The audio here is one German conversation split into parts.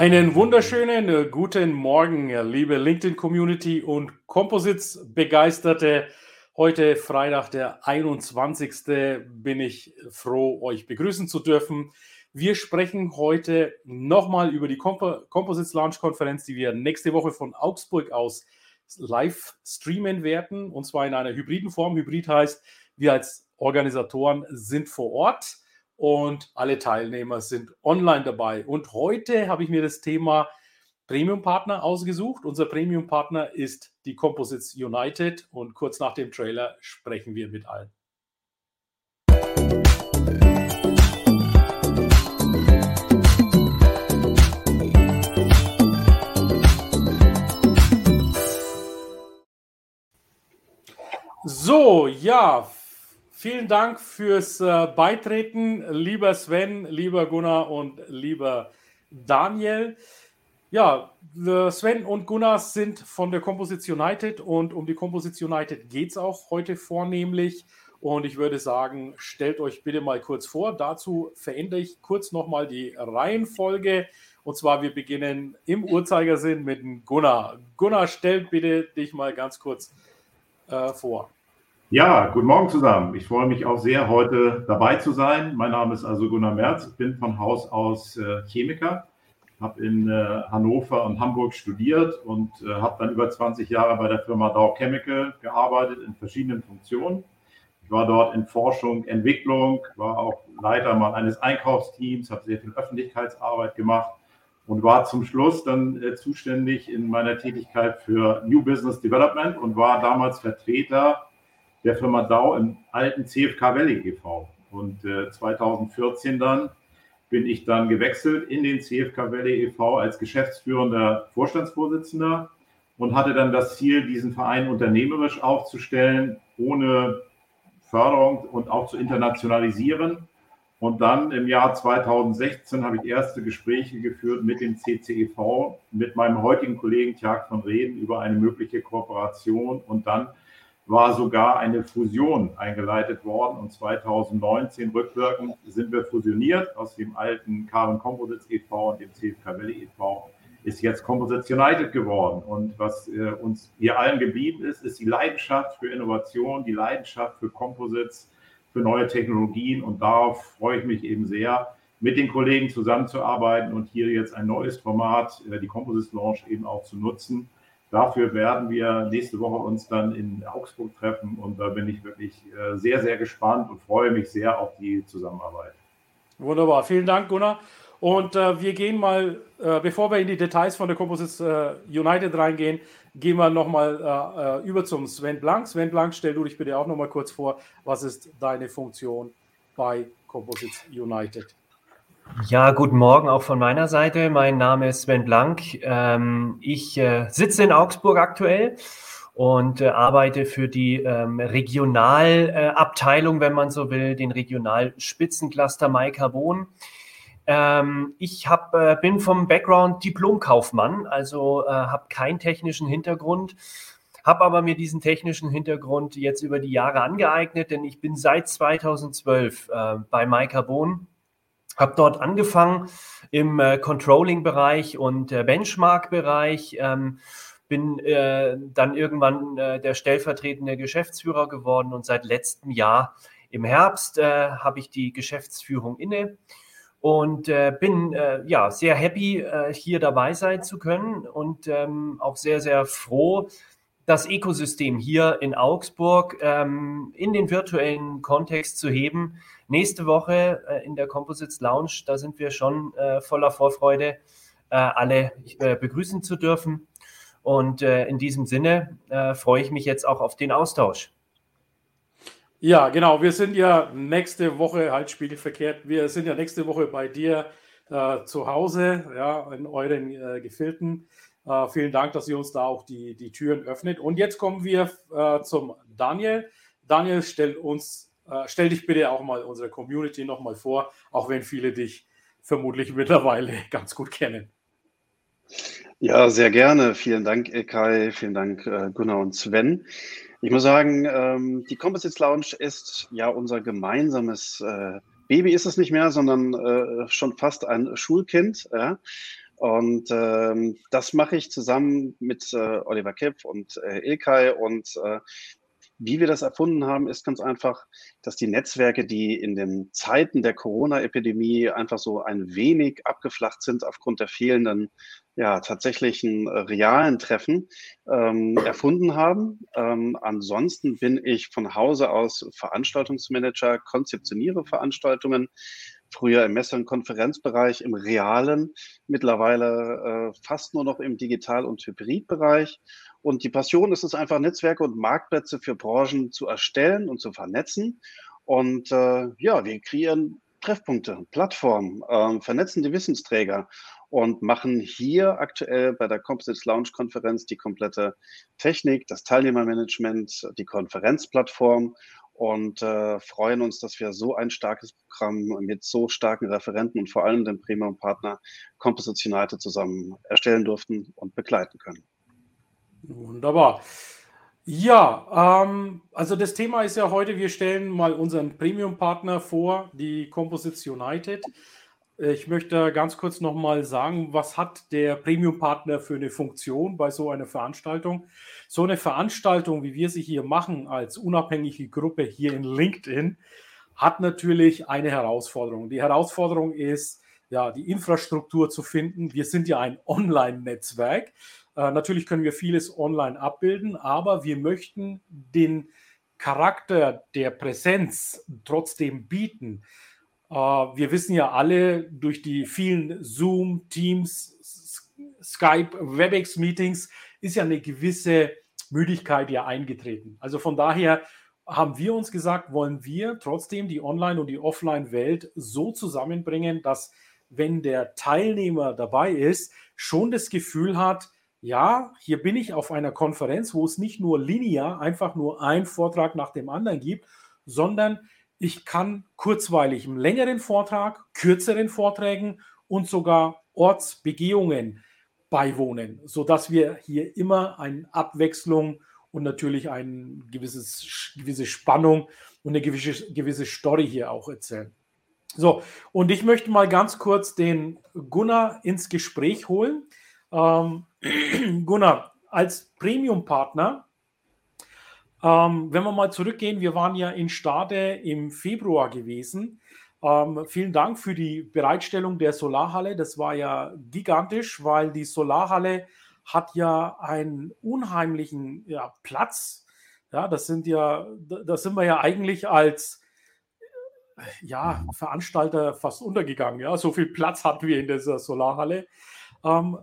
Einen wunderschönen äh, guten Morgen, liebe LinkedIn-Community und Composites-Begeisterte. Heute Freitag, der 21. bin ich froh, euch begrüßen zu dürfen. Wir sprechen heute nochmal über die Comp Composites Launch Konferenz, die wir nächste Woche von Augsburg aus live streamen werden, und zwar in einer hybriden Form. Hybrid heißt, wir als Organisatoren sind vor Ort und alle Teilnehmer sind online dabei. Und heute habe ich mir das Thema Premium-Partner ausgesucht. Unser Premium-Partner ist die Composites United und kurz nach dem Trailer sprechen wir mit allen. So, ja, Vielen Dank fürs äh, Beitreten, lieber Sven, lieber Gunnar und lieber Daniel. Ja, Sven und Gunnar sind von der Composites United und um die Composites United geht es auch heute vornehmlich. Und ich würde sagen, stellt euch bitte mal kurz vor. Dazu verändere ich kurz nochmal die Reihenfolge. Und zwar, wir beginnen im Uhrzeigersinn mit Gunnar. Gunnar, stell bitte dich mal ganz kurz äh, vor. Ja, guten Morgen zusammen. Ich freue mich auch sehr, heute dabei zu sein. Mein Name ist also Gunnar Merz. Ich bin von Haus aus äh, Chemiker, habe in äh, Hannover und Hamburg studiert und äh, habe dann über 20 Jahre bei der Firma Dow Chemical gearbeitet in verschiedenen Funktionen. Ich war dort in Forschung, Entwicklung, war auch Leiter mal eines Einkaufsteams, habe sehr viel Öffentlichkeitsarbeit gemacht und war zum Schluss dann zuständig in meiner Tätigkeit für New Business Development und war damals Vertreter der Firma Dow im alten CFK Valley e.V. Und äh, 2014 dann bin ich dann gewechselt in den CFK Valley e.V. als geschäftsführender Vorstandsvorsitzender und hatte dann das Ziel, diesen Verein unternehmerisch aufzustellen, ohne Förderung und auch zu internationalisieren. Und dann im Jahr 2016 habe ich erste Gespräche geführt mit dem CCEV, mit meinem heutigen Kollegen Tjag von Reden über eine mögliche Kooperation und dann war sogar eine Fusion eingeleitet worden und 2019 rückwirkend sind wir fusioniert aus dem alten Carbon Composites e.V. und dem CFK Valley e.V. ist jetzt Composites United geworden. Und was äh, uns hier allen geblieben ist, ist die Leidenschaft für Innovation, die Leidenschaft für Composites, für neue Technologien. Und darauf freue ich mich eben sehr, mit den Kollegen zusammenzuarbeiten und hier jetzt ein neues Format, äh, die Composites Launch eben auch zu nutzen Dafür werden wir nächste Woche uns dann in Augsburg treffen und da bin ich wirklich äh, sehr, sehr gespannt und freue mich sehr auf die Zusammenarbeit. Wunderbar, vielen Dank, Gunnar. Und äh, wir gehen mal, äh, bevor wir in die Details von der Composites äh, United reingehen, gehen wir nochmal äh, äh, über zum Sven Blank. Sven Blank, stell du dich bitte auch nochmal kurz vor. Was ist deine Funktion bei Composites United? Ja, guten Morgen auch von meiner Seite. Mein Name ist Sven Blank. Ähm, ich äh, sitze in Augsburg aktuell und äh, arbeite für die ähm, Regionalabteilung, wenn man so will, den Regionalspitzencluster Maikarbon. Ähm, ich hab, äh, bin vom Background Diplomkaufmann, also habe keinen technischen Hintergrund, habe aber mir diesen technischen Hintergrund jetzt über die Jahre angeeignet, denn ich bin seit 2012 äh, bei Maikarbon habe dort angefangen im äh, Controlling-Bereich und äh, Benchmark-Bereich. Ähm, bin äh, dann irgendwann äh, der stellvertretende Geschäftsführer geworden und seit letztem Jahr im Herbst äh, habe ich die Geschäftsführung inne und äh, bin ja sehr happy, hier dabei sein zu können und ähm, auch sehr, sehr froh, das Ökosystem hier in Augsburg ähm, in den virtuellen Kontext zu heben. Nächste Woche äh, in der Composites Lounge, da sind wir schon äh, voller Vorfreude, äh, alle äh, begrüßen zu dürfen. Und äh, in diesem Sinne freue ich mich jetzt auch auf den Austausch. Ja, genau. Wir sind ja nächste Woche, halt spiegelverkehrt, wir sind ja nächste Woche bei dir zu Hause, ja, in euren Gefilden. Äh, vielen Dank, dass ihr uns da auch die, die Türen öffnet. Und jetzt kommen wir äh, zum Daniel. Daniel, stell uns, äh, stell dich bitte auch mal unserer Community nochmal vor, auch wenn viele dich vermutlich mittlerweile ganz gut kennen. Ja, sehr gerne. Vielen Dank, Kai. Vielen Dank, äh, Gunnar und Sven. Ich muss sagen, ähm, die Composites Lounge ist ja unser gemeinsames äh, Baby ist es nicht mehr, sondern schon fast ein Schulkind. Und ähm, das mache ich zusammen mit Oliver Kipp und Ilkay. Und wie wir das erfunden haben, ist ganz einfach, dass die Netzwerke, die in den Zeiten der Corona-Epidemie einfach so ein wenig abgeflacht sind aufgrund der fehlenden, ja, tatsächlichen äh, realen Treffen, ähm, erfunden haben. Ähm, ansonsten bin ich von Hause aus Veranstaltungsmanager, konzeptioniere Veranstaltungen, früher im Messe- und Konferenzbereich, im realen, mittlerweile äh, fast nur noch im Digital- und Hybridbereich. Und die Passion ist es einfach, Netzwerke und Marktplätze für Branchen zu erstellen und zu vernetzen. Und äh, ja, wir kreieren Treffpunkte, Plattformen, äh, vernetzen die Wissensträger und machen hier aktuell bei der Composites Launch Konferenz die komplette Technik, das Teilnehmermanagement, die Konferenzplattform und äh, freuen uns, dass wir so ein starkes Programm mit so starken Referenten und vor allem dem Premium-Partner Composites United zusammen erstellen durften und begleiten können. Wunderbar. Ja, ähm, also das Thema ist ja heute, wir stellen mal unseren Premium-Partner vor, die Composites United. Ich möchte ganz kurz nochmal sagen, was hat der Premium-Partner für eine Funktion bei so einer Veranstaltung? So eine Veranstaltung, wie wir sie hier machen, als unabhängige Gruppe hier in LinkedIn, hat natürlich eine Herausforderung. Die Herausforderung ist, ja, die Infrastruktur zu finden. Wir sind ja ein Online-Netzwerk. Äh, natürlich können wir vieles online abbilden, aber wir möchten den Charakter der Präsenz trotzdem bieten. Äh, wir wissen ja alle durch die vielen Zoom, Teams, Skype, WebEx-Meetings ist ja eine gewisse Müdigkeit ja eingetreten. Also von daher haben wir uns gesagt, wollen wir trotzdem die Online- und die Offline-Welt so zusammenbringen, dass wenn der Teilnehmer dabei ist, schon das Gefühl hat, ja, hier bin ich auf einer Konferenz, wo es nicht nur linear einfach nur ein Vortrag nach dem anderen gibt, sondern ich kann kurzweilig einen längeren Vortrag, kürzeren Vorträgen und sogar Ortsbegehungen beiwohnen, sodass wir hier immer eine Abwechslung und natürlich eine gewisses, gewisse Spannung und eine gewisse, gewisse Story hier auch erzählen. So, und ich möchte mal ganz kurz den Gunnar ins Gespräch holen. Ähm, Gunnar, als Premium-Partner ähm, wenn wir mal zurückgehen, wir waren ja in Stade im Februar gewesen. Ähm, vielen Dank für die Bereitstellung der Solarhalle. Das war ja gigantisch, weil die Solarhalle hat ja einen unheimlichen ja, Platz. Ja, das sind ja, da sind wir ja eigentlich als ja, Veranstalter fast untergegangen. Ja, so viel Platz hatten wir in dieser Solarhalle. Ähm,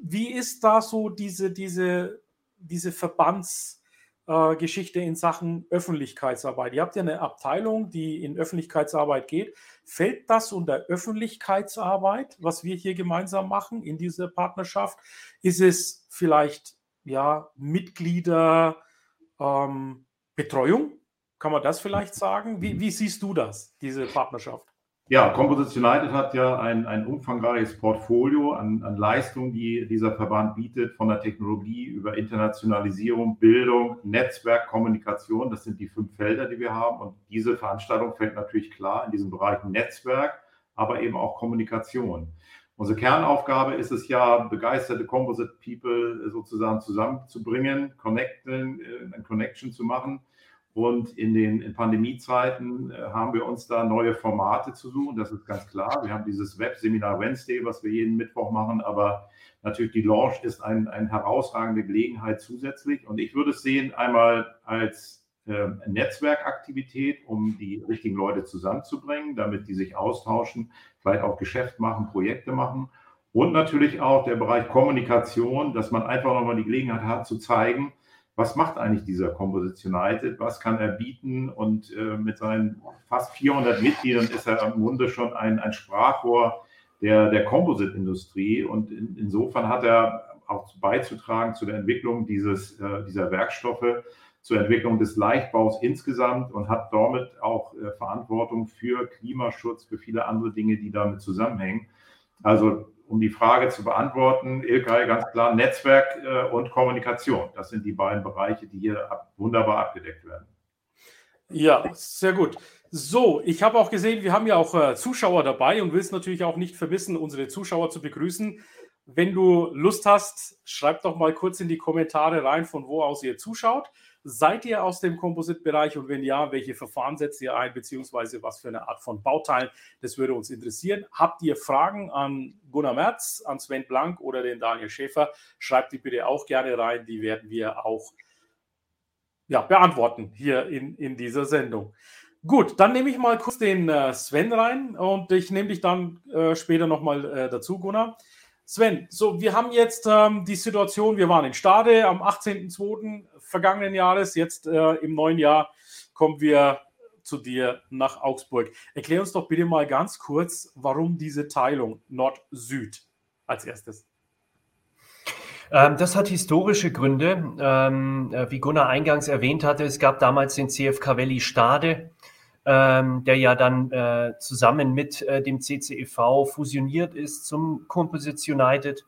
wie ist da so diese, diese, diese Verbands- äh, in Sachen Öffentlichkeitsarbeit. Ihr habt ja eine Abteilung, die in Öffentlichkeitsarbeit geht. Fällt das unter Öffentlichkeitsarbeit, was wir hier gemeinsam machen in dieser Partnerschaft? Ist es vielleicht ja Mitgliederbetreuung? Ähm, Kann man das vielleicht sagen? Wie, wie siehst du das, diese Partnerschaft? Ja, Composites United hat ja ein, ein umfangreiches Portfolio an, an Leistungen, die dieser Verband bietet, von der Technologie über Internationalisierung, Bildung, Netzwerk, Kommunikation. Das sind die fünf Felder, die wir haben. Und diese Veranstaltung fällt natürlich klar in diesem Bereich Netzwerk, aber eben auch Kommunikation. Unsere Kernaufgabe ist es ja, begeisterte Composite People sozusagen zusammenzubringen, connecten, äh, eine Connection zu machen und in den in Pandemiezeiten äh, haben wir uns da neue Formate zu suchen, das ist ganz klar. Wir haben dieses Webseminar Wednesday, was wir jeden Mittwoch machen, aber natürlich die Launch ist ein, eine herausragende Gelegenheit zusätzlich. Und ich würde es sehen einmal als äh, Netzwerkaktivität, um die richtigen Leute zusammenzubringen, damit die sich austauschen, vielleicht auch Geschäft machen, Projekte machen. Und natürlich auch der Bereich Kommunikation, dass man einfach nochmal die Gelegenheit hat zu zeigen, was macht eigentlich dieser Composites United, was kann er bieten und äh, mit seinen fast 400 Mitgliedern ist er im Grunde schon ein, ein Sprachrohr der, der Composite-Industrie. Und in, insofern hat er auch beizutragen zu der Entwicklung dieses, äh, dieser Werkstoffe, zur Entwicklung des Leichtbaus insgesamt und hat damit auch äh, Verantwortung für Klimaschutz, für viele andere Dinge, die damit zusammenhängen. Also um die Frage zu beantworten, Ilkay, ganz klar Netzwerk äh, und Kommunikation. Das sind die beiden Bereiche, die hier ab, wunderbar abgedeckt werden. Ja, sehr gut. So, ich habe auch gesehen, wir haben ja auch äh, Zuschauer dabei und willst natürlich auch nicht vermissen, unsere Zuschauer zu begrüßen. Wenn du Lust hast, schreib doch mal kurz in die Kommentare rein, von wo aus ihr zuschaut. Seid ihr aus dem Composite-Bereich und wenn ja, welche Verfahren setzt ihr ein, beziehungsweise was für eine Art von Bauteilen? Das würde uns interessieren. Habt ihr Fragen an Gunnar Merz, an Sven Blank oder den Daniel Schäfer? Schreibt die bitte auch gerne rein. Die werden wir auch ja, beantworten hier in, in dieser Sendung. Gut, dann nehme ich mal kurz den äh, Sven rein und ich nehme dich dann äh, später nochmal äh, dazu, Gunnar. Sven, so, wir haben jetzt ähm, die Situation, wir waren in Stade am 18.02. vergangenen Jahres, jetzt äh, im neuen Jahr kommen wir zu dir nach Augsburg. Erklär uns doch bitte mal ganz kurz, warum diese Teilung Nord-Süd als erstes. Ähm, das hat historische Gründe. Ähm, äh, wie Gunnar eingangs erwähnt hatte, es gab damals den CFK Valley Stade ähm, der ja dann äh, zusammen mit äh, dem CCEV fusioniert ist zum Composites United.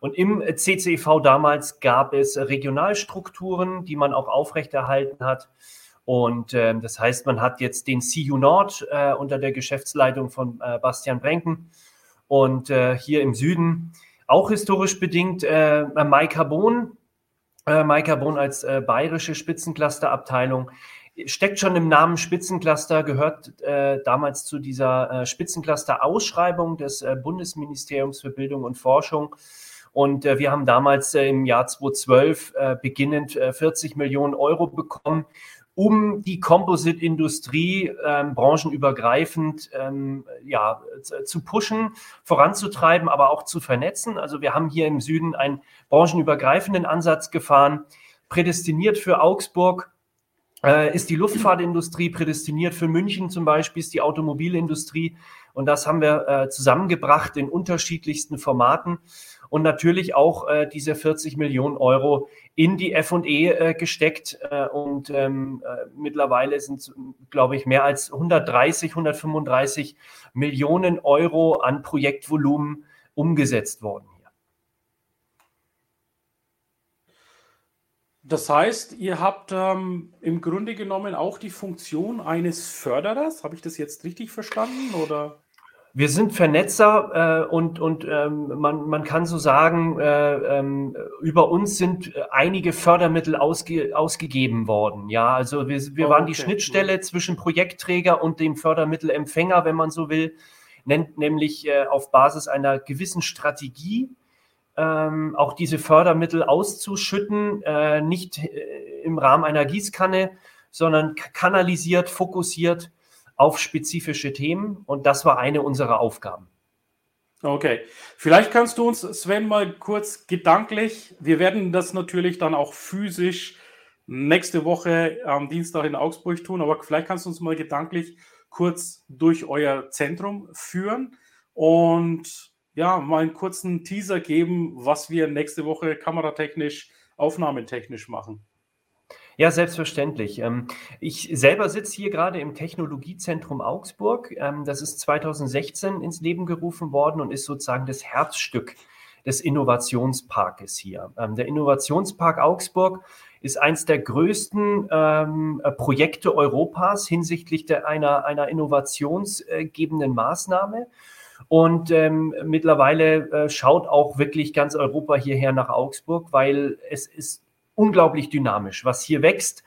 Und im CCEV damals gab es Regionalstrukturen, die man auch aufrechterhalten hat. Und äh, das heißt, man hat jetzt den CU Nord äh, unter der Geschäftsleitung von äh, Bastian Brenken und äh, hier im Süden auch historisch bedingt äh, Maika Bohn, äh, Maika Bohn als äh, bayerische Spitzenclusterabteilung steckt schon im Namen Spitzencluster, gehört äh, damals zu dieser äh, Spitzencluster-Ausschreibung des äh, Bundesministeriums für Bildung und Forschung. Und äh, wir haben damals äh, im Jahr 2012 äh, beginnend 40 Millionen Euro bekommen, um die Composite-Industrie ähm, branchenübergreifend ähm, ja, zu pushen, voranzutreiben, aber auch zu vernetzen. Also wir haben hier im Süden einen branchenübergreifenden Ansatz gefahren, prädestiniert für Augsburg äh, ist die Luftfahrtindustrie prädestiniert für München zum Beispiel, ist die Automobilindustrie. Und das haben wir äh, zusammengebracht in unterschiedlichsten Formaten und natürlich auch äh, diese 40 Millionen Euro in die FE äh, gesteckt. Äh, und ähm, äh, mittlerweile sind, glaube ich, mehr als 130, 135 Millionen Euro an Projektvolumen umgesetzt worden. Das heißt, ihr habt ähm, im Grunde genommen auch die Funktion eines Förderers. Habe ich das jetzt richtig verstanden? Oder? Wir sind Vernetzer äh, und, und ähm, man, man kann so sagen, äh, ähm, über uns sind einige Fördermittel ausge, ausgegeben worden. Ja, also wir, wir waren die Schnittstelle zwischen Projektträger und dem Fördermittelempfänger, wenn man so will, nennt nämlich äh, auf Basis einer gewissen Strategie ähm, auch diese Fördermittel auszuschütten, äh, nicht äh, im Rahmen einer Gießkanne, sondern kanalisiert, fokussiert auf spezifische Themen. Und das war eine unserer Aufgaben. Okay, vielleicht kannst du uns, Sven, mal kurz gedanklich, wir werden das natürlich dann auch physisch nächste Woche am Dienstag in Augsburg tun, aber vielleicht kannst du uns mal gedanklich kurz durch euer Zentrum führen und ja, mal einen kurzen Teaser geben, was wir nächste Woche kameratechnisch, aufnahmetechnisch machen. Ja, selbstverständlich. Ähm, ich selber sitze hier gerade im Technologiezentrum Augsburg. Ähm, das ist 2016 ins Leben gerufen worden und ist sozusagen das Herzstück des Innovationsparkes hier. Ähm, der Innovationspark Augsburg ist eines der größten Projekte Europas hinsichtlich einer, einer innovationsgebenden Maßnahme. Und ähm, mittlerweile äh, schaut auch wirklich ganz Europa hierher nach Augsburg, weil es ist unglaublich dynamisch, was hier wächst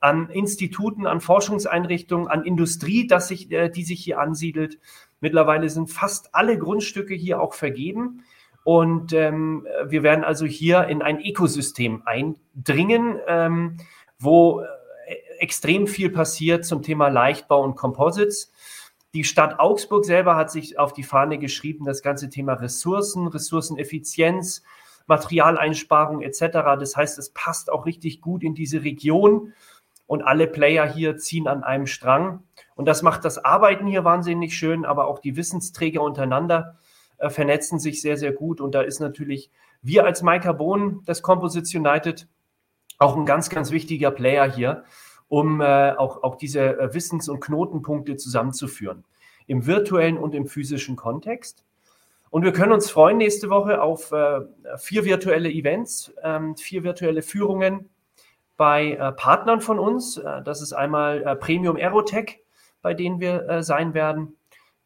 an Instituten, an Forschungseinrichtungen, an Industrie, das sich, äh, die sich hier ansiedelt. Mittlerweile sind fast alle Grundstücke hier auch vergeben. Und ähm, wir werden also hier in ein Ökosystem eindringen, ähm, wo äh, extrem viel passiert zum Thema Leichtbau und Composites. Die Stadt Augsburg selber hat sich auf die Fahne geschrieben, das ganze Thema Ressourcen, Ressourceneffizienz, Materialeinsparung etc. Das heißt, es passt auch richtig gut in diese Region und alle Player hier ziehen an einem Strang. Und das macht das Arbeiten hier wahnsinnig schön, aber auch die Wissensträger untereinander. äh, vernetzen sich sehr, sehr gut. Und da ist natürlich wir als Bohn, das Composites United, auch ein ganz, ganz wichtiger Player hier, um äh, auch, auch diese äh, Wissens- und Knotenpunkte zusammenzuführen, im virtuellen und im physischen Kontext. Und wir können uns freuen nächste Woche auf äh, vier virtuelle Events, ähm, vier virtuelle Führungen bei äh, Partnern von uns. Äh, das ist einmal äh, Premium Aerotech, bei denen wir sein werden.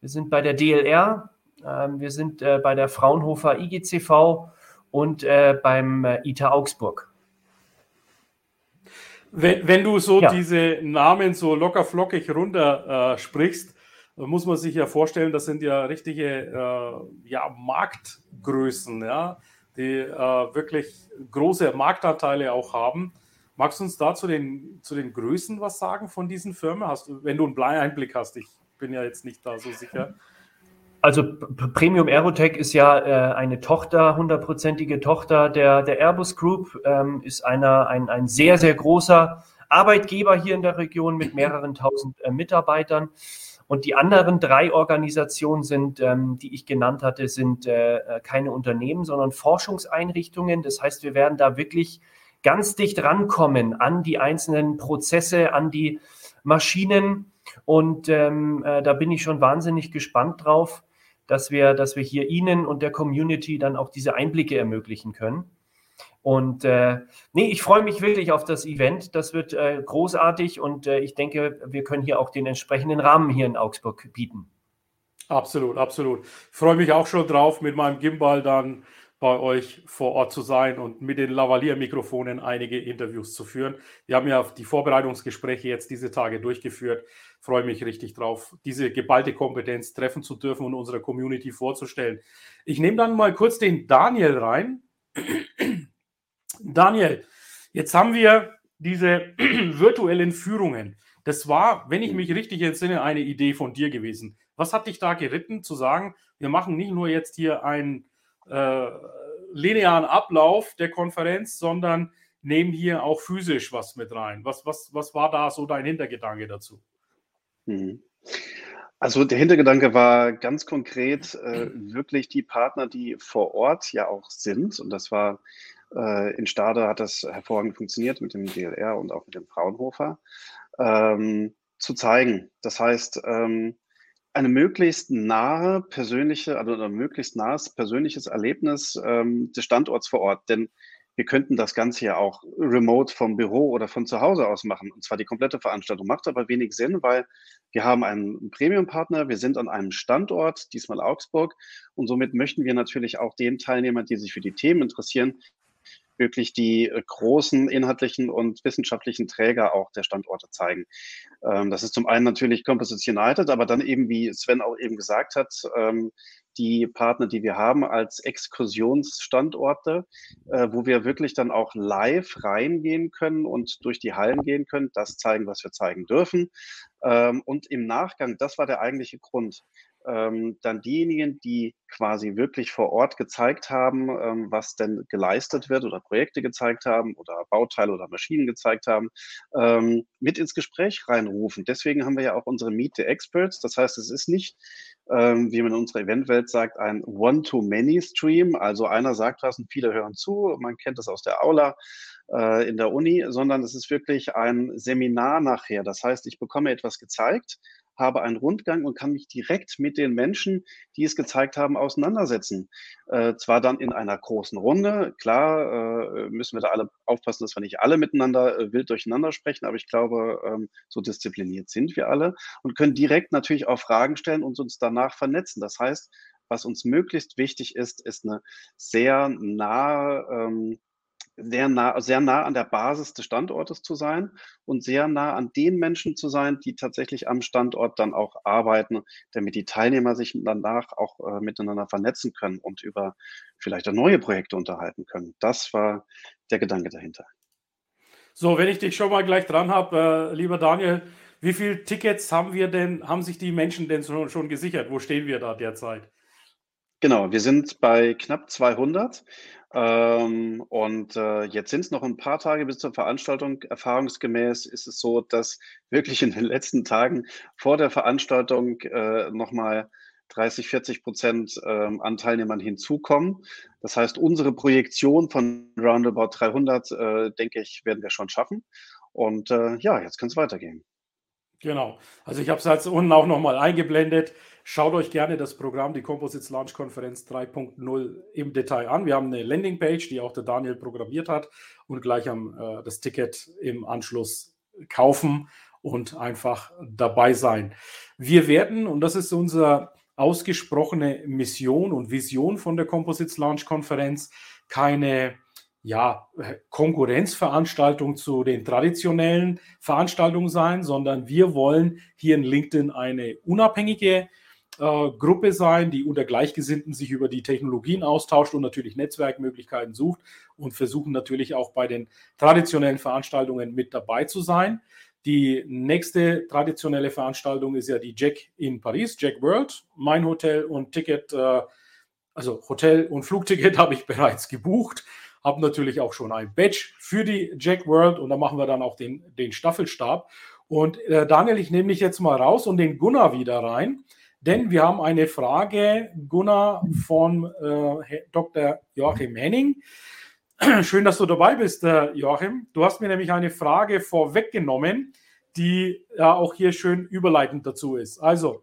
Wir sind bei der DLR, ähm, wir sind bei der Fraunhofer IGCV und beim ITA Augsburg. Wenn, wenn du so ja. diese Namen so locker flockig runter äh, sprichst, muss man sich ja vorstellen, das sind ja richtige äh, ja, Marktgrößen, ja, die äh, wirklich große Marktanteile auch haben. Magst du uns da zu den, zu den Größen was sagen von diesen Firmen? Hast du, wenn du einen Einblick hast, ich bin ja jetzt nicht da so sicher. Also Premium Aerotech ist ja äh, eine Tochter, hundertprozentige Tochter der, der Airbus Group, ähm, ist einer, ein, ein sehr, sehr großer Arbeitgeber hier in der Region mit mehreren tausend äh, Mitarbeitern. Und die anderen drei Organisationen sind, ähm, die ich genannt hatte, sind äh, äh keine Unternehmen, sondern Forschungseinrichtungen. Das heißt, wir werden da wirklich ganz dicht rankommen an die einzelnen Prozesse, an die Maschinen. Und ähm, äh, da bin ich schon wahnsinnig gespannt drauf dass wir, dass wir hier Ihnen und der Community dann auch diese Einblicke ermöglichen können. Und äh, nee, ich freue mich wirklich auf das Event. Das wird äh, großartig und äh, ich denke, wir können hier auch den entsprechenden Rahmen hier in Augsburg bieten. Absolut, absolut. Ich freue mich auch schon drauf, mit meinem Gimbal dann bei euch vor Ort zu sein und mit den Lavalier-Mikrofonen einige Interviews zu führen. Wir haben ja die Vorbereitungsgespräche jetzt diese Tage durchgeführt. Freue mich richtig drauf, diese geballte Kompetenz treffen zu dürfen und unserer Community vorzustellen. Ich nehme dann mal kurz den Daniel rein. Daniel, jetzt haben wir diese virtuellen Führungen. Das war, wenn ich mich richtig entsinne, eine Idee von dir gewesen. Was hat dich da geritten, zu sagen, wir machen nicht nur jetzt hier ein äh, linearen Ablauf der Konferenz, sondern nehmen hier auch physisch was mit rein. Was, was, was war da so dein Hintergedanke dazu? Mhm. Also der Hintergedanke war ganz konkret äh, wirklich die Partner, die vor Ort ja auch sind. Und das war äh, in Stade hat das hervorragend funktioniert mit dem DLR und auch mit dem Fraunhofer, ähm, zu zeigen. Das heißt, ähm, eine möglichst nahe persönliche, also ein möglichst nahes persönliches Erlebnis ähm, des Standorts vor Ort. Denn wir könnten das Ganze ja auch remote vom Büro oder von zu Hause aus machen. Und zwar die komplette Veranstaltung. Macht aber wenig Sinn, weil wir haben einen Premium-Partner, wir sind an einem Standort, diesmal Augsburg. Und somit möchten wir natürlich auch den Teilnehmern, die sich für die Themen interessieren, wirklich die äh, großen inhaltlichen und wissenschaftlichen Träger auch der Standorte zeigen. Ähm, das ist zum einen natürlich Composites United, aber dann eben, wie Sven auch eben gesagt hat, ähm, die Partner, die wir haben als Exkursionsstandorte, äh, wo wir wirklich dann auch live reingehen können und durch die Hallen gehen können, das zeigen, was wir zeigen dürfen. Ähm, und im Nachgang, das war der eigentliche Grund, ähm, dann diejenigen, die quasi wirklich vor Ort gezeigt haben, ähm, was denn geleistet wird oder Projekte gezeigt haben oder Bauteile oder Maschinen gezeigt haben, ähm, mit ins Gespräch reinrufen. Deswegen haben wir ja auch unsere Meet the Experts. Das heißt, es ist nicht, ähm, wie man in unserer Eventwelt sagt, ein One-to-Many-Stream. Also einer sagt was und viele hören zu. Man kennt das aus der Aula äh, in der Uni, sondern es ist wirklich ein Seminar nachher. Das heißt, ich bekomme etwas gezeigt habe einen Rundgang und kann mich direkt mit den Menschen, die es gezeigt haben, auseinandersetzen. Äh, zwar dann in einer großen Runde, klar äh, müssen wir da alle aufpassen, dass wir nicht alle miteinander äh, wild durcheinander sprechen, aber ich glaube, ähm, so diszipliniert sind wir alle und können direkt natürlich auch Fragen stellen und uns danach vernetzen. Das heißt, was uns möglichst wichtig ist, ist eine sehr nahe ähm, sehr nah, sehr nah an der Basis des Standortes zu sein und sehr nah an den Menschen zu sein, die tatsächlich am Standort dann auch arbeiten, damit die Teilnehmer sich danach auch äh, miteinander vernetzen können und über vielleicht auch neue Projekte unterhalten können. Das war der Gedanke dahinter. So, wenn ich dich schon mal gleich dran habe, äh, lieber Daniel, wie viele Tickets haben wir denn, haben sich die Menschen denn schon, schon gesichert? Wo stehen wir da derzeit? Genau, wir sind bei knapp 200 ähm, und äh, jetzt sind es noch ein paar Tage bis zur Veranstaltung. Erfahrungsgemäß ist es so, dass wirklich in den letzten Tagen vor der Veranstaltung äh, nochmal 30, 40 Prozent ähm, an Teilnehmern hinzukommen. Das heißt, unsere Projektion von roundabout 300, äh, denke ich, werden wir schon schaffen. Und äh, ja, jetzt kann es weitergehen. Genau. Also ich habe es jetzt unten auch nochmal eingeblendet. Schaut euch gerne das Programm, die Composites Launch Konferenz 3.0 im Detail an. Wir haben eine Landingpage, die auch der Daniel programmiert hat und gleich am äh, das Ticket im Anschluss kaufen und einfach dabei sein. Wir werden, und das ist unser ausgesprochene Mission und Vision von der Composites Launch Konferenz keine ja, Konkurrenzveranstaltung zu den traditionellen Veranstaltungen sein, sondern wir wollen hier in LinkedIn eine unabhängige äh, Gruppe sein, die unter Gleichgesinnten sich über die Technologien austauscht und natürlich Netzwerkmöglichkeiten sucht und versuchen natürlich auch bei den traditionellen Veranstaltungen mit dabei zu sein. Die nächste traditionelle Veranstaltung ist ja die Jack in Paris, Jack World. Mein Hotel und Ticket, äh, also Hotel und Flugticket habe ich bereits gebucht. Habe natürlich auch schon ein Badge für die Jack World und da machen wir dann auch den, den Staffelstab. Und äh, Daniel, ich nehme dich jetzt mal raus und den Gunnar wieder rein, denn wir haben eine Frage, Gunnar von äh, Dr. Joachim Henning. Schön, dass du dabei bist, äh, Joachim. Du hast mir nämlich eine Frage vorweggenommen, die ja auch hier schön überleitend dazu ist. Also,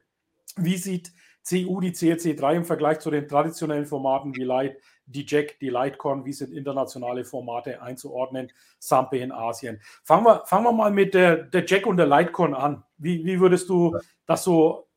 wie sieht CU die CLC 3 im Vergleich zu den traditionellen Formaten wie Light, die Jack, die Lightcon, wie sind internationale Formate einzuordnen, Sampe in Asien? Fangen wir, fangen wir mal mit der, der Jack und der Lightcon an. Wie, wie würdest du das so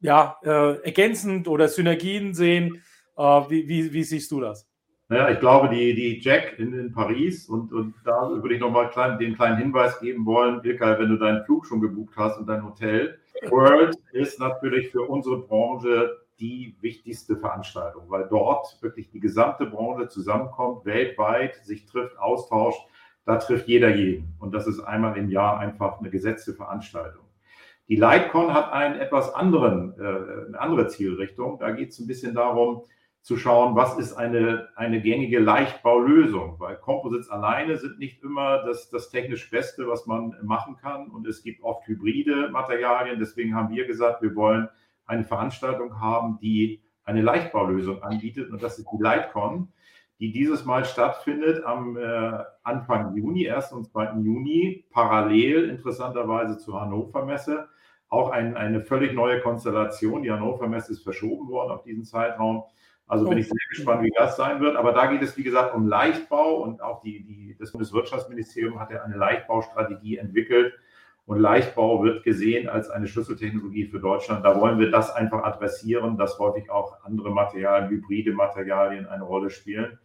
ja, äh, ergänzend oder Synergien sehen? Äh, wie, wie, wie siehst du das? Naja, ich glaube, die, die Jack in, in Paris und, und da würde ich nochmal klein, den kleinen Hinweis geben wollen, Ilkay, wenn du deinen Flug schon gebucht hast und dein Hotel. World ist natürlich für unsere Branche die wichtigste Veranstaltung, weil dort wirklich die gesamte Branche zusammenkommt, weltweit sich trifft, austauscht. Da trifft jeder jeden. Und das ist einmal im Jahr einfach eine gesetzte Veranstaltung. Die Lightcon hat einen etwas anderen, äh, eine andere Zielrichtung. Da geht es ein bisschen darum, zu schauen, was ist eine, eine gängige Leichtbaulösung, weil Composites alleine sind nicht immer das, das technisch Beste, was man machen kann und es gibt oft hybride Materialien. Deswegen haben wir gesagt, wir wollen eine Veranstaltung haben, die eine Leichtbaulösung anbietet und das ist die Lightcon, die dieses Mal stattfindet am äh, Anfang Juni, 1. und 2. Juni, parallel interessanterweise zur Hannover Messe. Auch ein, eine völlig neue Konstellation. Die Hannover Messe ist verschoben worden auf diesen Zeitraum. Also bin ich sehr gespannt, wie das sein wird. Aber da geht es, wie gesagt, um Leichtbau und auch die, die, das Bundeswirtschaftsministerium hat ja eine Leichtbaustrategie entwickelt. Und Leichtbau wird gesehen als eine Schlüsseltechnologie für Deutschland. Da wollen wir das einfach adressieren, dass häufig auch andere Materialien, hybride Materialien eine Rolle spielen.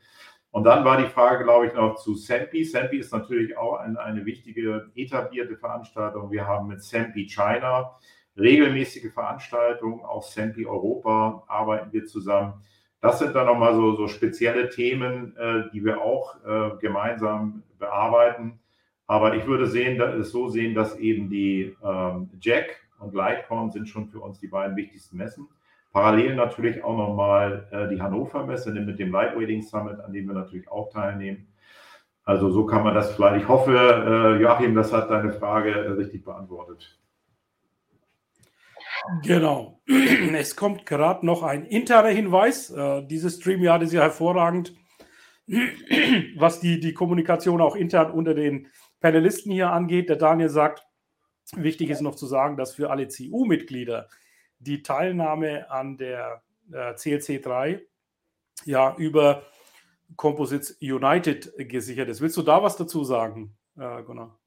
Und dann war die Frage, glaube ich, noch zu SEMPI. SEMPI ist natürlich auch ein, eine wichtige etablierte Veranstaltung. Wir haben mit SEMPI China regelmäßige Veranstaltungen, auch SEMPI Europa arbeiten wir zusammen. Das sind dann nochmal so, so spezielle Themen, äh, die wir auch äh, gemeinsam bearbeiten. Aber ich würde sehen, es so sehen, dass eben die ähm, Jack und Lightcon sind schon für uns die beiden wichtigsten Messen. Parallel natürlich auch nochmal äh, die Hannover Messe mit dem Lightweighting Summit, an dem wir natürlich auch teilnehmen. Also so kann man das vielleicht. Ich hoffe, äh, Joachim, das hat deine Frage äh, richtig beantwortet. Genau. Es kommt gerade noch ein interner Hinweis. Äh, dieses StreamYard ist ja hervorragend, was die, die Kommunikation auch intern unter den Panelisten hier angeht. Der Daniel sagt, wichtig ist noch zu sagen, dass für alle CU-Mitglieder die Teilnahme an der äh, CLC 3 ja über Composites United gesichert ist. Willst du da was dazu sagen, äh, Gunnar?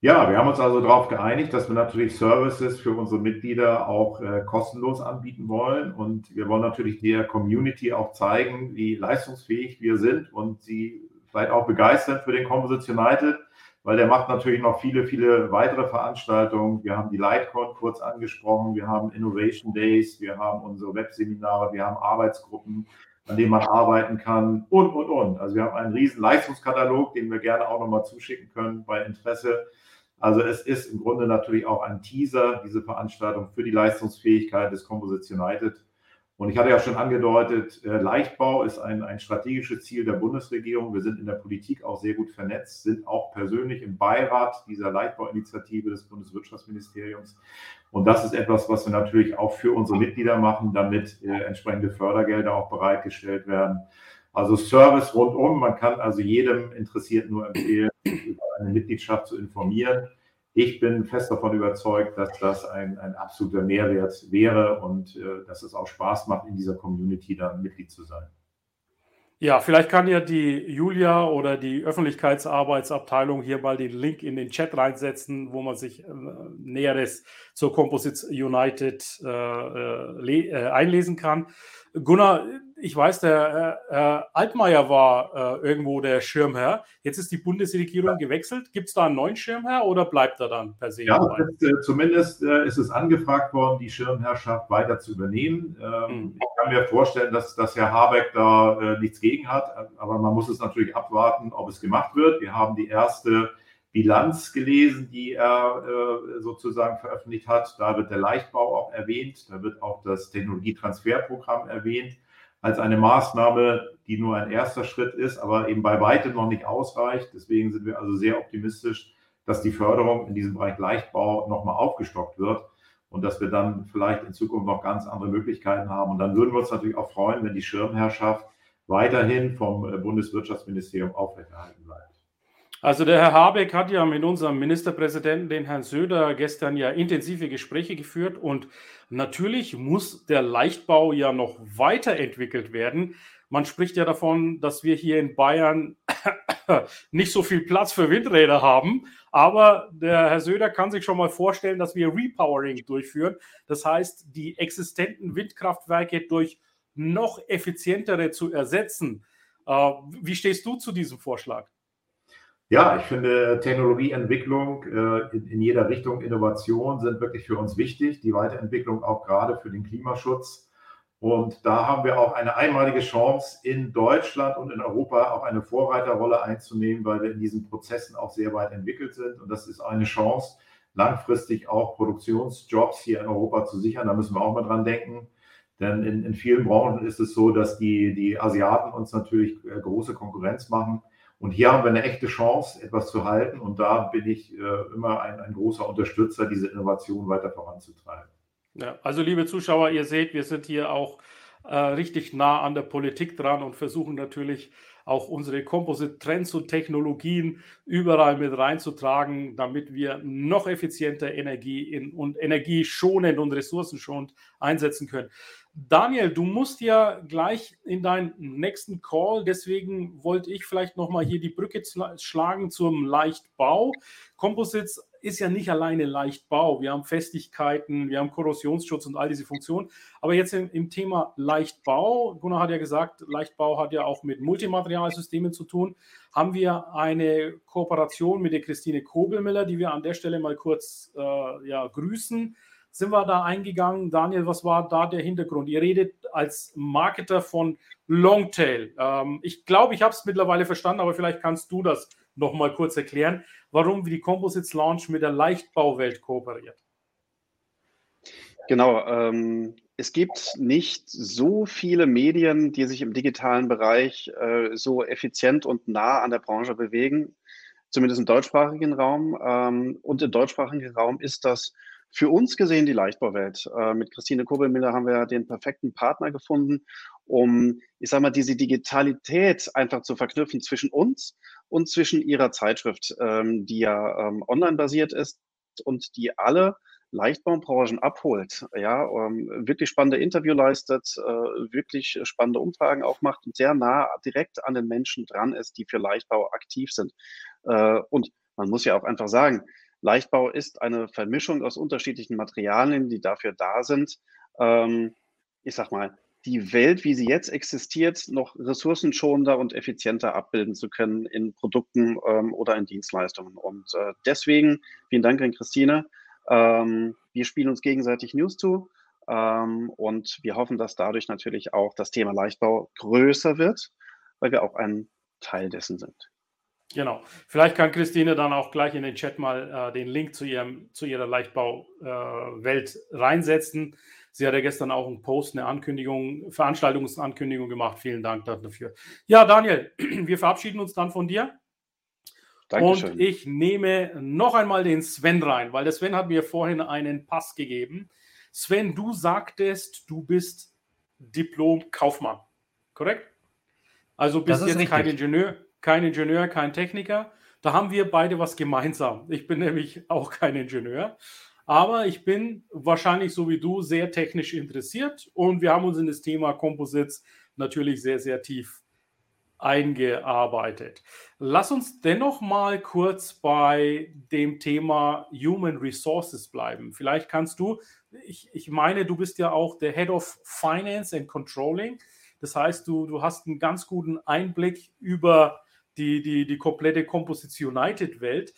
Ja, wir haben uns also darauf geeinigt, dass wir natürlich Services für unsere Mitglieder auch äh, kostenlos anbieten wollen. Und wir wollen natürlich der Community auch zeigen, wie leistungsfähig wir sind und sie vielleicht auch begeistern für den Composites United, weil der macht natürlich noch viele, viele weitere Veranstaltungen. Wir haben die Lightcon kurz angesprochen, wir haben Innovation Days, wir haben unsere Webseminare, wir haben Arbeitsgruppen, an denen man arbeiten kann und, und, und. Also wir haben einen riesen Leistungskatalog, den wir gerne auch nochmal zuschicken können bei Interesse. Also es ist im Grunde natürlich auch ein Teaser, diese Veranstaltung für die Leistungsfähigkeit des Composites United. Und ich hatte ja schon angedeutet, äh, Leichtbau ist ein, ein strategisches Ziel der Bundesregierung. Wir sind in der Politik auch sehr gut vernetzt, sind auch persönlich im Beirat dieser Leichtbauinitiative des Bundeswirtschaftsministeriums. Und das ist etwas, was wir natürlich auch für unsere Mitglieder machen, damit äh, entsprechende Fördergelder auch bereitgestellt werden. Also Service rundum. Man kann also jedem Interessierten nur empfehlen, eine Mitgliedschaft zu informieren ich bin fest davon überzeugt, dass das ein, ein absoluter Mehrwert wäre und äh, dass es auch Spaß macht, in dieser Community dann Mitglied zu sein. Ja, vielleicht kann ja die Julia oder die Öffentlichkeitsarbeitsabteilung hier mal den Link in den Chat reinsetzen, wo man sich äh, Näheres zur Composites United äh, äh, äh einlesen kann. Gunnar, ich weiß, der äh, äh, Altmaier war äh, irgendwo der Schirmherr. Jetzt ist die Bundesregierung ja. gewechselt. Gibt es da einen neuen Schirmherr oder bleibt er dann per se? Ja, ist, äh, zumindest äh, ist es angefragt worden, die Schirmherrschaft weiter zu übernehmen. Ähm, hm. Ich kann mir vorstellen, dass, dass Herr Habeck da äh, nichts gegen hat, aber man muss es natürlich abwarten, ob es gemacht wird. Wir haben die erste Bilanz gelesen, die er sozusagen veröffentlicht hat. Da wird der Leichtbau auch erwähnt, da wird auch das Technologietransferprogramm erwähnt als eine Maßnahme, die nur ein erster Schritt ist, aber eben bei weitem noch nicht ausreicht. Deswegen sind wir also sehr optimistisch, dass die Förderung in diesem Bereich Leichtbau nochmal aufgestockt wird und dass wir dann vielleicht in Zukunft noch ganz andere Möglichkeiten haben. Und dann würden wir uns natürlich auch freuen, wenn die Schirmherrschaft weiterhin vom äh, Bundeswirtschaftsministerium aufrechterhalten bleibt. Also der Herr Habeck hat ja mit unserem Ministerpräsidenten, den Herrn Söder, gestern ja intensive Gespräche geführt und natürlich muss der Leichtbau ja noch weiterentwickelt werden. Man spricht ja davon, dass wir hier in Bayern nicht so viel Platz für Windräder haben, aber der Herr Söder kann sich schon mal vorstellen, dass wir Repowering durchführen. Das heißt, die existenten Windkraftwerke durch noch effizientere zu ersetzen. Äh, wie stehst du zu diesem Vorschlag? Ja, ich finde Technologieentwicklung äh, in, in, jeder Richtung, Innovation sind wirklich für uns wichtig. Die Weiterentwicklung auch gerade für den Klimaschutz. Und da haben wir auch eine einmalige Chance, in Deutschland und in Europa auch eine Vorreiterrolle einzunehmen, weil wir in diesen Prozessen auch sehr weit entwickelt sind. Und das ist eine Chance, langfristig auch Produktionsjobs hier in Europa zu sichern. Da müssen wir auch mal dran denken. Denn in, in vielen Branchen ist es so, dass die, die Asiaten uns natürlich äh, große Konkurrenz machen. Und hier haben wir eine echte Chance, etwas zu halten. Und da bin ich äh, immer ein, ein großer Unterstützer, diese Innovation weiter voranzutreiben. Ja, also liebe Zuschauer, ihr seht, wir sind hier auch äh, richtig nah an der Politik dran und versuchen natürlich auch unsere Composite-Trends und Technologien überall mit reinzutragen, damit wir noch effizienter Energie in, und energieschonend und ressourcenschonend einsetzen können. Daniel, du musst ja gleich in deinen nächsten Call, deswegen wollte ich vielleicht nochmal hier die Brücke schlagen zum Leichtbau. Composites ist ja nicht alleine Leichtbau. Wir haben Festigkeiten, wir haben Korrosionsschutz und all diese Funktionen. Aber jetzt im, im Thema Leichtbau, Gunnar hat ja gesagt, Leichtbau hat ja auch mit Multimaterialsystemen zu tun. Haben wir eine Kooperation mit der Christine Kobelmiller, die wir an der Stelle mal kurz äh, ja, grüßen sind wir da eingegangen. Daniel, was war da der Hintergrund? Ihr redet als Marketer von Longtail. Ähm, ich glaube, ich habe es mittlerweile verstanden, aber vielleicht kannst du das noch mal kurz erklären, warum die Composites Launch mit der Leichtbauwelt kooperiert. Genau. Ähm, es gibt nicht so viele Medien, die sich im digitalen Bereich äh, so effizient und nah an der Branche bewegen, zumindest im deutschsprachigen Raum. Ähm, und im deutschsprachigen Raum ist das für uns gesehen die Leichtbauwelt. Äh, mit Christine Kobelmiller haben wir den perfekten Partner gefunden, um, ich sage mal, diese Digitalität einfach zu verknüpfen zwischen uns und zwischen ihrer Zeitschrift, ähm, die ja ähm, online basiert ist und die alle Leichtbaubranchen abholt, ja, ähm, wirklich spannende Interview leistet, äh, wirklich spannende Umfragen auch macht und sehr nah direkt an den Menschen dran ist, die für Leichtbau aktiv sind. Äh, und man muss ja auch einfach sagen, Leichtbau ist eine Vermischung aus unterschiedlichen Materialien, die dafür da sind, ähm, ich sag mal, die Welt, wie sie jetzt existiert, noch ressourcenschonender und effizienter abbilden zu können in Produkten ähm, oder in Dienstleistungen. Und äh, deswegen vielen Dank an Christine. Ähm, wir spielen uns gegenseitig News zu ähm, und wir hoffen, dass dadurch natürlich auch das Thema Leichtbau größer wird, weil wir auch ein Teil dessen sind. Genau. Vielleicht kann Christine dann auch gleich in den Chat mal äh, den Link zu, ihrem, zu ihrer Leichtbauwelt äh, reinsetzen. Sie hat ja gestern auch einen Post, eine Ankündigung, Veranstaltungsankündigung gemacht. Vielen Dank dafür. Ja, Daniel, wir verabschieden uns dann von dir. Dankeschön. Und ich nehme noch einmal den Sven rein, weil der Sven hat mir vorhin einen Pass gegeben. Sven, du sagtest, du bist Diplom-Kaufmann, korrekt? Also bist jetzt richtig. kein Ingenieur, kein Ingenieur, kein Techniker. Da haben wir beide was gemeinsam. Ich bin nämlich auch kein Ingenieur. Aber ich bin wahrscheinlich so wie du sehr technisch interessiert und wir haben uns in das Thema Composites natürlich sehr, sehr tief eingearbeitet. Lass uns dennoch mal kurz bei dem Thema Human Resources bleiben. Vielleicht kannst du, ich, ich meine, du bist ja auch der Head of Finance and Controlling. Das heißt, du, du hast einen ganz guten Einblick über die, die, die komplette Composites United Welt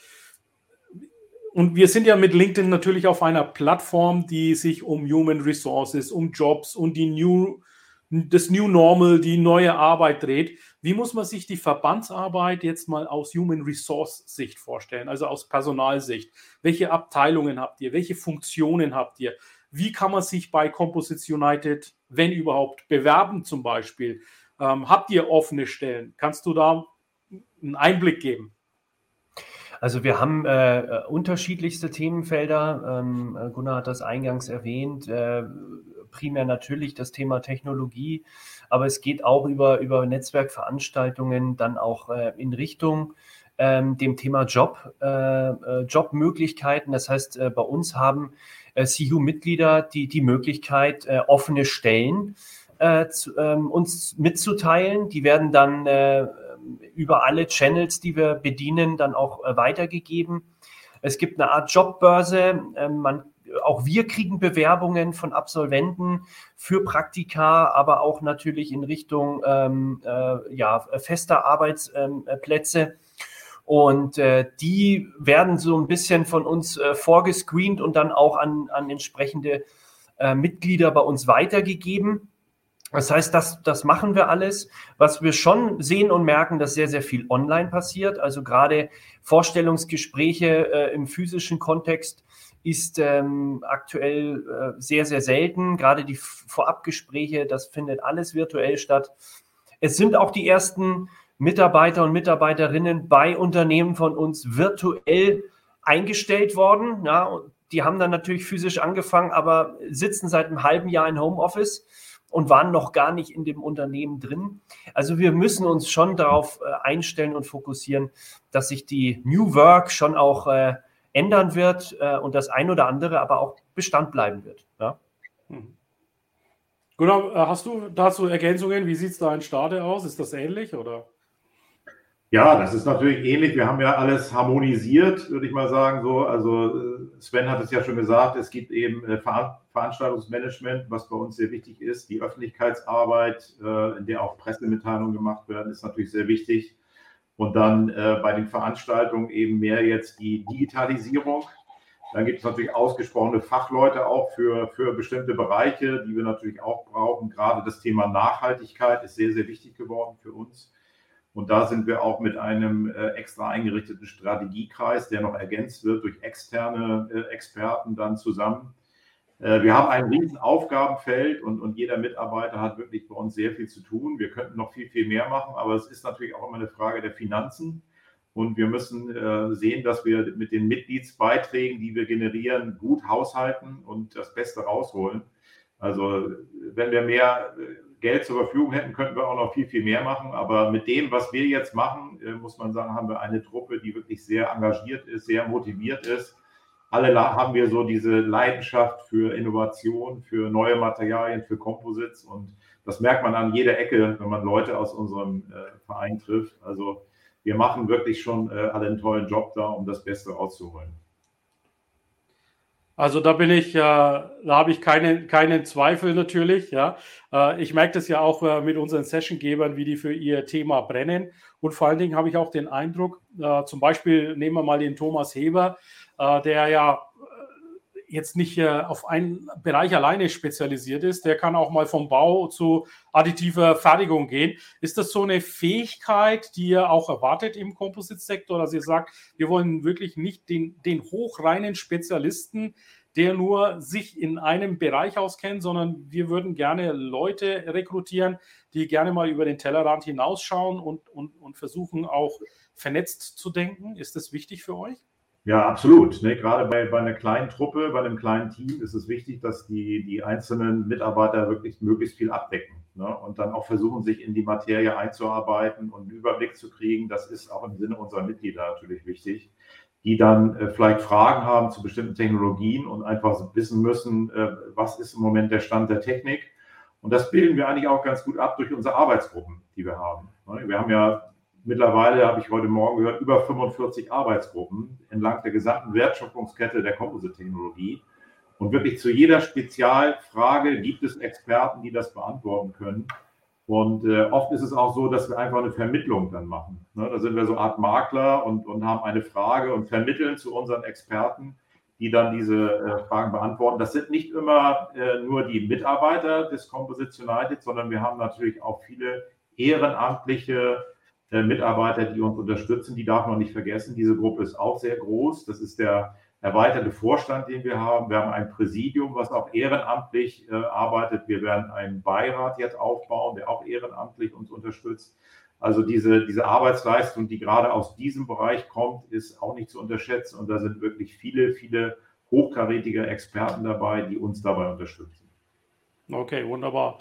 und wir sind ja mit LinkedIn natürlich auf einer Plattform, die sich um Human Resources, um Jobs und die New, das New Normal, die neue Arbeit dreht. Wie muss man sich die Verbandsarbeit jetzt mal aus Human Resource Sicht vorstellen, also aus Personalsicht? Welche Abteilungen habt ihr? Welche Funktionen habt ihr? Wie kann man sich bei Composites United, wenn überhaupt, bewerben zum Beispiel? Ähm, habt ihr offene Stellen? Kannst du da einen Einblick geben? Also wir haben äh, äh, unterschiedlichste Themenfelder. Ähm, äh, Gunnar hat das eingangs erwähnt. Äh, primär natürlich das Thema Technologie, aber es geht auch über, über Netzwerkveranstaltungen dann auch äh, in Richtung ähm, dem Thema Job, äh, Jobmöglichkeiten. Das heißt, bei uns haben CU-Mitglieder die, die Möglichkeit, offene Stellen zu, ähm, uns mitzuteilen. Die werden dann über alle Channels, die wir bedienen, dann auch äh, weitergegeben. Es gibt eine Art Jobbörse. Ähm, man, auch wir kriegen Bewerbungen von Absolventen für Praktika, aber auch natürlich in Richtung ähm, äh, ja, fester Arbeitsplätze. Und äh, die werden so ein bisschen von uns äh, vorgescreent und dann auch an, an entsprechende äh, Mitglieder bei uns weitergegeben. Das heißt, das, das machen wir alles. Was wir schon sehen und merken, dass sehr, sehr viel online passiert. Also gerade Vorstellungsgespräche äh, im physischen Kontext ist ähm, aktuell äh, sehr, sehr selten. Gerade die Vorabgespräche, das findet alles virtuell statt. Es sind auch die ersten Mitarbeiter und Mitarbeiterinnen bei Unternehmen von uns virtuell eingestellt worden. Ja, die haben dann natürlich physisch angefangen, aber sitzen seit einem halben Jahr in Homeoffice und waren noch gar nicht in dem Unternehmen drin. Also wir müssen uns schon darauf äh, einstellen und fokussieren, dass sich die New Work schon auch äh, ändern wird äh, und das ein oder andere aber auch Bestand bleiben wird. Ja? Hm. Gunnar, hast du dazu Ergänzungen? Wie sieht es da in Stade aus? Ist das ähnlich oder? Ja, das ist natürlich ähnlich. Wir haben ja alles harmonisiert, würde ich mal sagen. So, also äh, Sven hat es ja schon gesagt, es gibt eben äh, Veranstaltungsmanagement, was bei uns sehr wichtig ist. Die Öffentlichkeitsarbeit, äh, in der auch Pressemitteilungen gemacht werden, ist natürlich sehr wichtig. Und dann bei den Veranstaltungen eben mehr jetzt die Digitalisierung. Dann gibt es natürlich ausgesprochene Fachleute auch für, für bestimmte Bereiche, die wir natürlich auch brauchen. Gerade das Thema Nachhaltigkeit ist sehr, sehr wichtig geworden für uns. Und da sind wir auch mit einem äh, extra eingerichteten Strategiekreis, der noch ergänzt wird durch externe äh, Experten dann zusammen. Äh, wir haben ein riesen Aufgabenfeld und, und jeder Mitarbeiter hat wirklich bei uns sehr viel zu tun. Wir könnten noch viel, viel mehr machen, aber es ist natürlich auch immer eine Frage der Finanzen. Und wir müssen äh, sehen, dass wir mit den Mitgliedsbeiträgen, die wir generieren, gut haushalten und das Beste rausholen. Also wenn wir mehr Geld zur Verfügung hätten, könnten wir auch noch viel, viel mehr machen. Aber mit dem, was wir jetzt machen, äh, muss man sagen, haben wir eine Truppe, die wirklich sehr engagiert ist, sehr motiviert ist. Alle haben wir so diese Leidenschaft für Innovation, für neue Materialien, für Composites. Und das merkt man an jeder Ecke, wenn man Leute aus unserem äh, Verein trifft. Also wir machen wirklich schon äh, alle einen tollen Job da, um das Beste rauszuholen. Also da bin ich, äh, da habe ich keinen, keinen Zweifel natürlich. Ja, äh, ich merke das ja auch äh, mit unseren Sessiongebern, wie die für ihr Thema brennen. Und vor allen Dingen habe ich auch den Eindruck, äh, zum Beispiel nehmen wir mal den Thomas Heber, äh, der ja jetzt nicht äh, auf einen Bereich alleine spezialisiert ist, der kann auch mal vom Bau zu additiver Fertigung gehen. Ist das so eine Fähigkeit, die ihr auch erwartet im Composite-Sektor, dass ihr sagt, wir wollen wirklich nicht den, den hochreinen Spezialisten, der nur sich in einem Bereich auskennt, sondern wir würden gerne Leute rekrutieren, die gerne mal über den Tellerrand hinausschauen und, und, und versuchen auch vernetzt zu denken. Ist das wichtig für euch? Ja, absolut. Ne? Gerade bei, bei einer kleinen Truppe, bei einem kleinen Team ist es wichtig, dass die, die einzelnen Mitarbeiter wirklich möglichst viel abdecken ne? und dann auch versuchen, sich in die Materie einzuarbeiten und einen Überblick zu kriegen. Das ist auch im Sinne unserer Mitglieder natürlich wichtig, die dann äh, vielleicht Fragen haben zu bestimmten Technologien und einfach wissen müssen, äh, was ist im Moment der Stand der Technik. Und das bilden wir eigentlich auch ganz gut ab durch unsere Arbeitsgruppen, die wir haben. Ne? Wir haben ja mittlerweile, habe ich heute Morgen gehört, über 45 Arbeitsgruppen entlang der gesamten Wertschöpfungskette der Composite-Technologie. Und wirklich zu jeder Spezialfrage gibt es Experten, die das beantworten können. Und äh, oft ist es auch so, dass wir einfach eine Vermittlung dann machen. Ne? Da sind wir so eine Art Makler und, und haben eine Frage und vermitteln zu unseren Experten, die dann diese äh, Fragen beantworten. Das sind nicht immer äh, nur die Mitarbeiter des Composites United, sondern wir haben natürlich auch viele ehrenamtliche Mitarbeiter, die uns unterstützen. Die darf man nicht vergessen. Diese Gruppe ist auch sehr groß. Das ist der erweiterte Vorstand, den wir haben. Wir haben ein Präsidium, was auch ehrenamtlich äh, arbeitet. Wir werden einen Beirat jetzt aufbauen, der auch ehrenamtlich uns unterstützt. Also diese, diese Arbeitsleistung, die gerade aus diesem Bereich kommt, ist auch nicht zu unterschätzen. Und da sind wirklich viele, viele hochkarätige Experten dabei, die uns dabei unterstützen. Okay, wunderbar.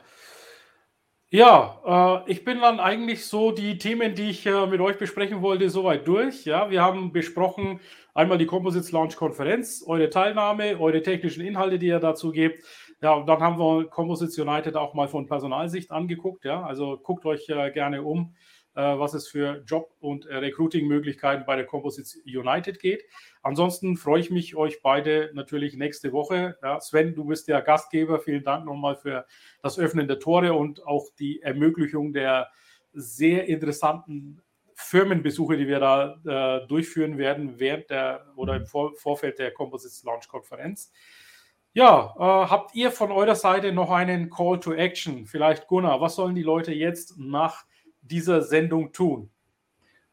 Ja, äh, ich bin dann eigentlich so die Themen, die ich äh, mit euch besprechen wollte, soweit durch. Ja, wir haben besprochen einmal die Composites Launch Konferenz, eure Teilnahme, eure technischen Inhalte, die ihr dazu gebt. Ja, und dann haben wir Composites United auch mal von Personalsicht angeguckt. Ja, also guckt euch äh, gerne um was es für Job- und äh, Recruiting-Möglichkeiten bei der Composites United geht. Ansonsten freue ich mich, euch beide natürlich nächste Woche. Ja, Sven, du bist ja Gastgeber. Vielen Dank nochmal für das Öffnen der Tore und auch die Ermöglichung der sehr interessanten Firmenbesuche, die wir da äh, durchführen werden während der oder im Vor Vorfeld der Composites Launch Konferenz. Ja, äh, habt ihr von eurer Seite noch einen Call to Action? Vielleicht Gunnar, was sollen die Leute jetzt nach dieser Sendung tun?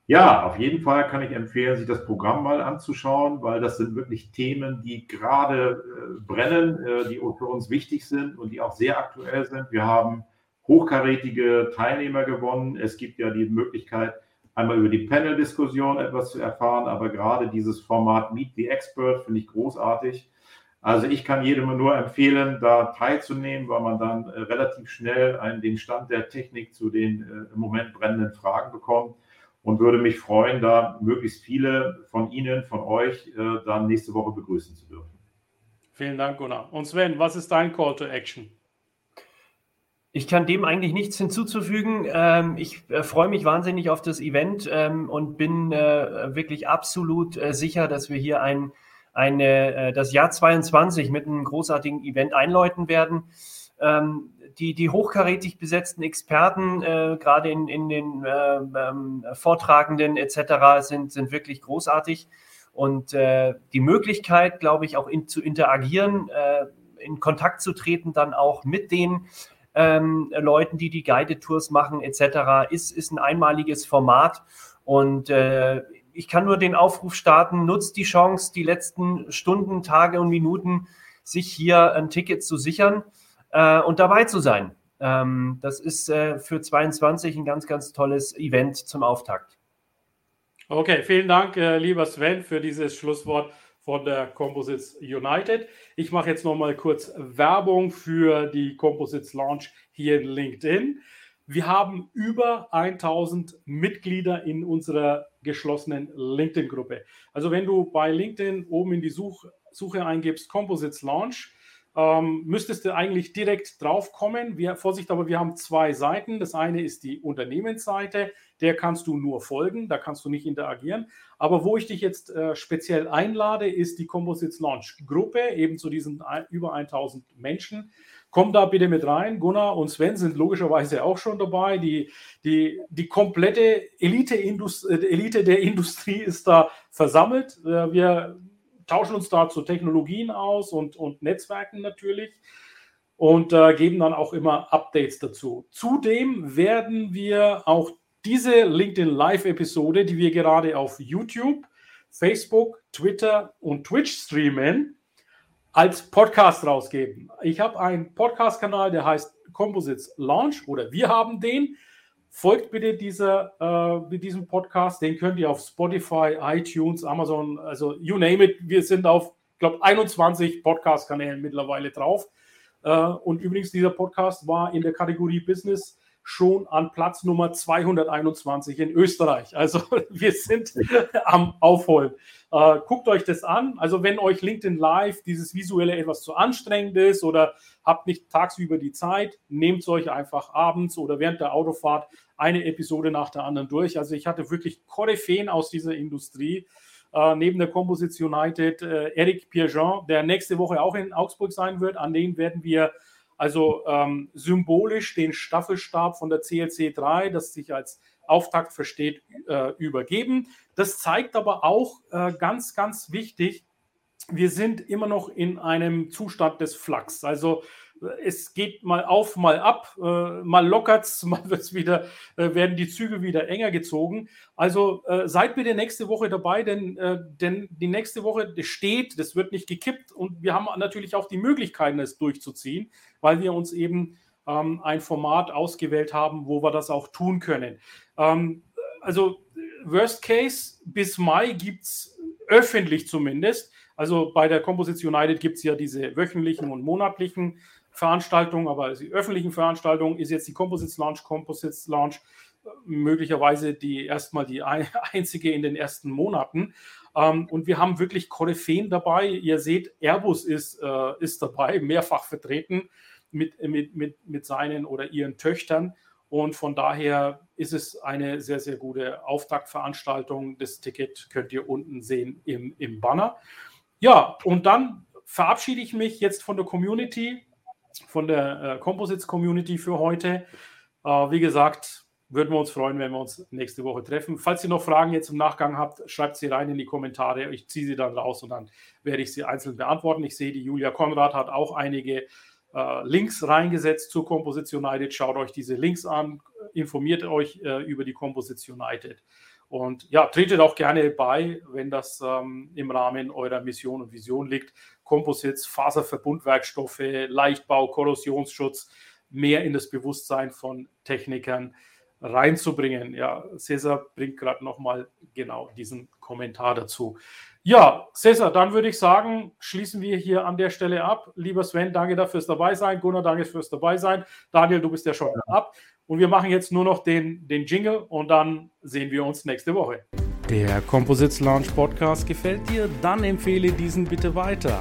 Ja, auf jeden Fall kann ich empfehlen, sich das Programm mal anzuschauen, weil das sind wirklich Themen, die gerade äh, brennen, äh, die für uns wichtig sind und die auch sehr aktuell sind. Wir haben hochkarätige Teilnehmer gewonnen. Es gibt ja die Möglichkeit, einmal über die Panel-Diskussion etwas zu erfahren, aber gerade dieses Format Meet the Expert finde ich großartig. Also ich kann jedem nur empfehlen, da teilzunehmen, weil man dann äh, relativ schnell einen, den Stand der Technik zu den äh, im Moment brennenden Fragen bekommt und würde mich freuen, da möglichst viele von Ihnen, von euch äh, dann nächste Woche begrüßen zu dürfen. Vielen Dank, Gunnar. Und Sven, was ist dein Call to Action? Ich kann dem eigentlich nichts hinzuzufügen. Ähm, ich freue mich wahnsinnig auf das Event ähm, und bin wirklich absolut sicher, dass wir hier ein eine, äh, das Jahr 22 mit einem großartigen Event einläuten werden. Ähm, die, die hochkarätig besetzten Experten, äh, gerade in, in den äh, ähm, Vortragenden etc., sind, sind wirklich großartig. Und äh, die Möglichkeit, glaube ich, auch in, zu interagieren, äh, in Kontakt zu treten, dann auch mit den ähm, Leuten, die die Guided Tours machen etc., ist, ist ein einmaliges Format. Und äh, ich kann nur den Aufruf starten, nutzt die Chance, die letzten Stunden, Tage und Minuten sich hier ein Ticket zu sichern äh, und dabei zu sein. Ähm, das ist äh, für 22 ein ganz, ganz tolles Event zum Auftakt. Okay, vielen Dank, äh, lieber Sven, für dieses Schlusswort von der Composites United. Ich mache jetzt noch mal kurz Werbung für die Composites Launch hier in LinkedIn. Wir haben über 1000 Mitglieder in unserer geschlossenen LinkedIn-Gruppe. Also wenn du bei LinkedIn oben in die Such Suche eingibst Composites Launch, ähm, müsstest du eigentlich direkt drauf kommen. Wir, Vorsicht, aber wir haben zwei Seiten. Das eine ist die Unternehmensseite, der kannst du nur folgen, da kannst du nicht interagieren. Aber wo ich dich jetzt äh, speziell einlade, ist die Composites Launch Gruppe, eben zu diesen über 1000 Menschen. Komm da bitte mit rein. Gunnar und Sven sind logischerweise auch schon dabei. Die, die, die komplette Elite, äh, Elite der Industrie ist da versammelt. Äh, wir tauschen uns da zu Technologien aus und, und Netzwerken natürlich und äh, geben dann auch immer Updates dazu. Zudem werden wir auch diese LinkedIn Live-Episode, die wir gerade auf YouTube, Facebook, Twitter und Twitch streamen, als Podcast rausgeben. Ich habe einen Podcast-Kanal, der heißt Composites Launch oder wir haben den. Folgt bitte dieser, äh, diesem Podcast. Den könnt ihr auf Spotify, iTunes, Amazon, also you name it. Wir sind auf, ich glaube, 21 Podcast-Kanälen mittlerweile drauf. Äh, und übrigens, dieser Podcast war in der Kategorie Business schon an Platz Nummer 221 in Österreich. Also wir sind am Aufholen. Äh, guckt euch das an. Also wenn euch LinkedIn Live dieses visuelle etwas zu anstrengend ist oder habt nicht tagsüber die Zeit, nehmt es euch einfach abends oder während der Autofahrt eine Episode nach der anderen durch. Also ich hatte wirklich Koryphäen aus dieser Industrie. Äh, neben der Composites United, äh, Eric Pierjean, der nächste Woche auch in Augsburg sein wird. An den werden wir also ähm, symbolisch den Staffelstab von der CLC 3, das sich als Auftakt versteht, äh, übergeben. Das zeigt aber auch äh, ganz, ganz wichtig, wir sind immer noch in einem Zustand des Flachs. Also es geht mal auf, mal ab, äh, mal es, mal wird's wieder, äh, werden die Züge wieder enger gezogen. Also äh, seid bitte nächste Woche dabei, denn, äh, denn die nächste Woche steht, das wird nicht gekippt und wir haben natürlich auch die Möglichkeiten, es durchzuziehen, weil wir uns eben ähm, ein Format ausgewählt haben, wo wir das auch tun können. Ähm, also Worst Case, bis Mai gibt es öffentlich zumindest. Also bei der Composites United gibt es ja diese wöchentlichen und monatlichen Veranstaltungen, aber die öffentlichen Veranstaltungen ist jetzt die Composites Launch, Composites Launch möglicherweise die erstmal die einzige in den ersten Monaten. Ähm, und wir haben wirklich Koryphäen dabei. Ihr seht, Airbus ist, äh, ist dabei, mehrfach vertreten mit, mit, mit, mit seinen oder ihren Töchtern. Und von daher ist es eine sehr, sehr gute Auftaktveranstaltung. Das Ticket könnt ihr unten sehen im, im Banner. Ja, und dann verabschiede ich mich jetzt von der Community von der äh, Composites Community für heute. Äh, wie gesagt, würden wir uns freuen, wenn wir uns nächste Woche treffen. Falls ihr noch Fragen jetzt im Nachgang habt, schreibt sie rein in die Kommentare. Ich ziehe sie dann raus und dann werde ich sie einzeln beantworten. Ich sehe, die Julia Konrad hat auch einige äh, Links reingesetzt zur Composites United. Schaut euch diese Links an, informiert euch äh, über die Composites United. Und ja, tretet auch gerne bei, wenn das ähm, im Rahmen eurer Mission und Vision liegt. Composites, Faserverbundwerkstoffe, Leichtbau, Korrosionsschutz mehr in das Bewusstsein von Technikern reinzubringen. Ja, Cesar bringt gerade nochmal genau diesen Kommentar dazu. Ja, Cesar, dann würde ich sagen, schließen wir hier an der Stelle ab. Lieber Sven, danke dafür fürs dabei sein. Gunnar, danke fürs dabei sein. Daniel, du bist ja schon ab. Und wir machen jetzt nur noch den, den Jingle und dann sehen wir uns nächste Woche. Der Composites Launch Podcast gefällt dir? Dann empfehle diesen bitte weiter.